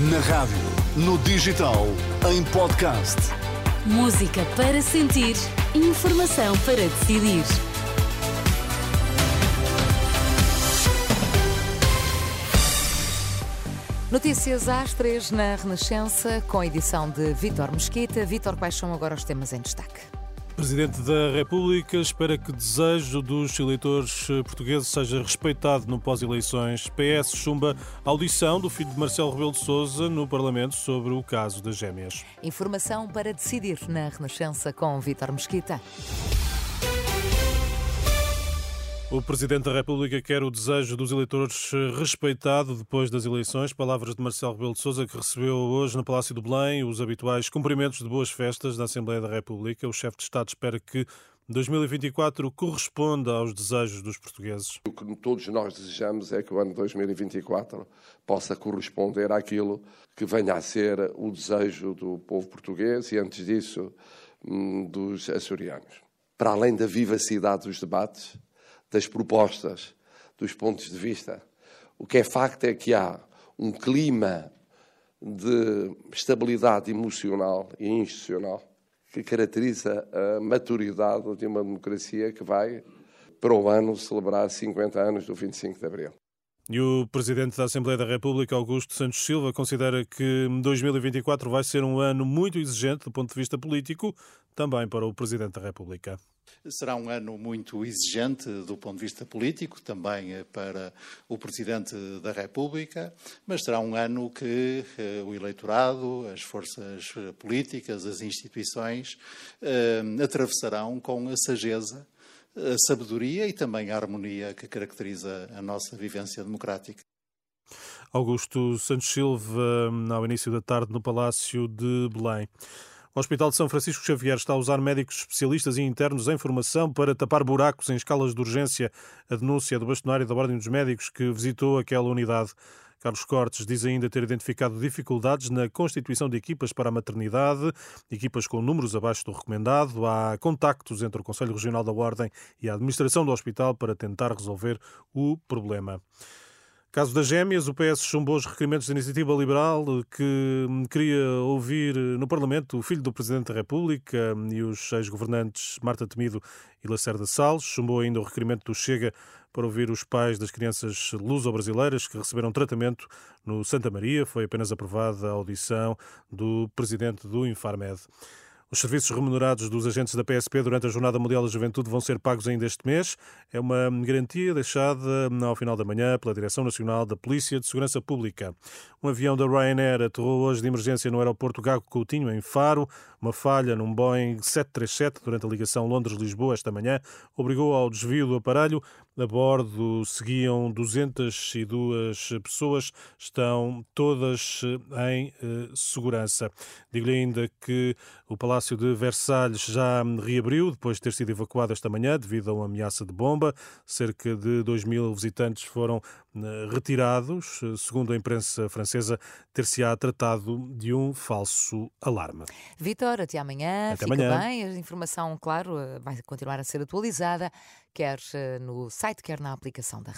Na rádio, no digital, em podcast. Música para sentir, informação para decidir. Notícias às três na Renascença, com a edição de Vítor Mesquita. Vítor, quais são agora os temas em destaque? Presidente da República espera que o desejo dos eleitores portugueses seja respeitado no pós-eleições. PS chumba audição do filho de Marcelo Rebelo de Sousa no Parlamento sobre o caso das gêmeas. Informação para decidir na Renascença com Vítor Mesquita. O Presidente da República quer o desejo dos eleitores respeitado depois das eleições. Palavras de Marcelo Rebelo de Sousa, que recebeu hoje no Palácio do Belém os habituais cumprimentos de boas festas da Assembleia da República. O chefe de Estado espera que 2024 corresponda aos desejos dos portugueses. O que todos nós desejamos é que o ano 2024 possa corresponder àquilo que venha a ser o desejo do povo português e, antes disso, hum, dos açorianos. Para além da vivacidade dos debates, das propostas, dos pontos de vista. O que é facto é que há um clima de estabilidade emocional e institucional que caracteriza a maturidade de uma democracia que vai, para o ano, celebrar 50 anos do 25 de Abril. E o Presidente da Assembleia da República, Augusto Santos Silva, considera que 2024 vai ser um ano muito exigente do ponto de vista político, também para o Presidente da República. Será um ano muito exigente do ponto de vista político, também eh, para o Presidente da República, mas será um ano que eh, o eleitorado, as forças políticas, as instituições eh, atravessarão com a sageza a sabedoria e também a harmonia que caracteriza a nossa vivência democrática. Augusto Santos Silva, ao início da tarde, no Palácio de Belém. O Hospital de São Francisco Xavier está a usar médicos especialistas e internos em formação para tapar buracos em escalas de urgência. A denúncia do bastonário da Ordem dos Médicos que visitou aquela unidade. Carlos Cortes diz ainda ter identificado dificuldades na constituição de equipas para a maternidade, equipas com números abaixo do recomendado. Há contactos entre o Conselho Regional da Ordem e a administração do hospital para tentar resolver o problema. Caso das gêmeas, o PS chumbou os requerimentos da Iniciativa Liberal que queria ouvir no Parlamento o filho do Presidente da República e os ex-governantes Marta Temido e Lacerda Salles. Chumbou ainda o requerimento do Chega para ouvir os pais das crianças luso-brasileiras que receberam tratamento no Santa Maria. Foi apenas aprovada a audição do Presidente do Infarmed. Os serviços remunerados dos agentes da PSP durante a Jornada Mundial da Juventude vão ser pagos ainda este mês. É uma garantia deixada ao final da manhã pela Direção Nacional da Polícia de Segurança Pública. Um avião da Ryanair aterrou hoje de emergência no aeroporto Gago Coutinho, em Faro. Uma falha num Boeing 737 durante a ligação Londres-Lisboa esta manhã obrigou ao desvio do aparelho. A bordo seguiam 202 pessoas, estão todas em eh, segurança. Digo-lhe ainda que o Palácio de Versalhes já reabriu depois de ter sido evacuado esta manhã devido a uma ameaça de bomba. Cerca de 2 mil visitantes foram eh, retirados. Segundo a imprensa francesa, ter-se-á tratado de um falso alarme. Vitor, até amanhã. Até Fica amanhã. bem. A informação, claro, vai continuar a ser atualizada, quer eh, no site, quer na aplicação da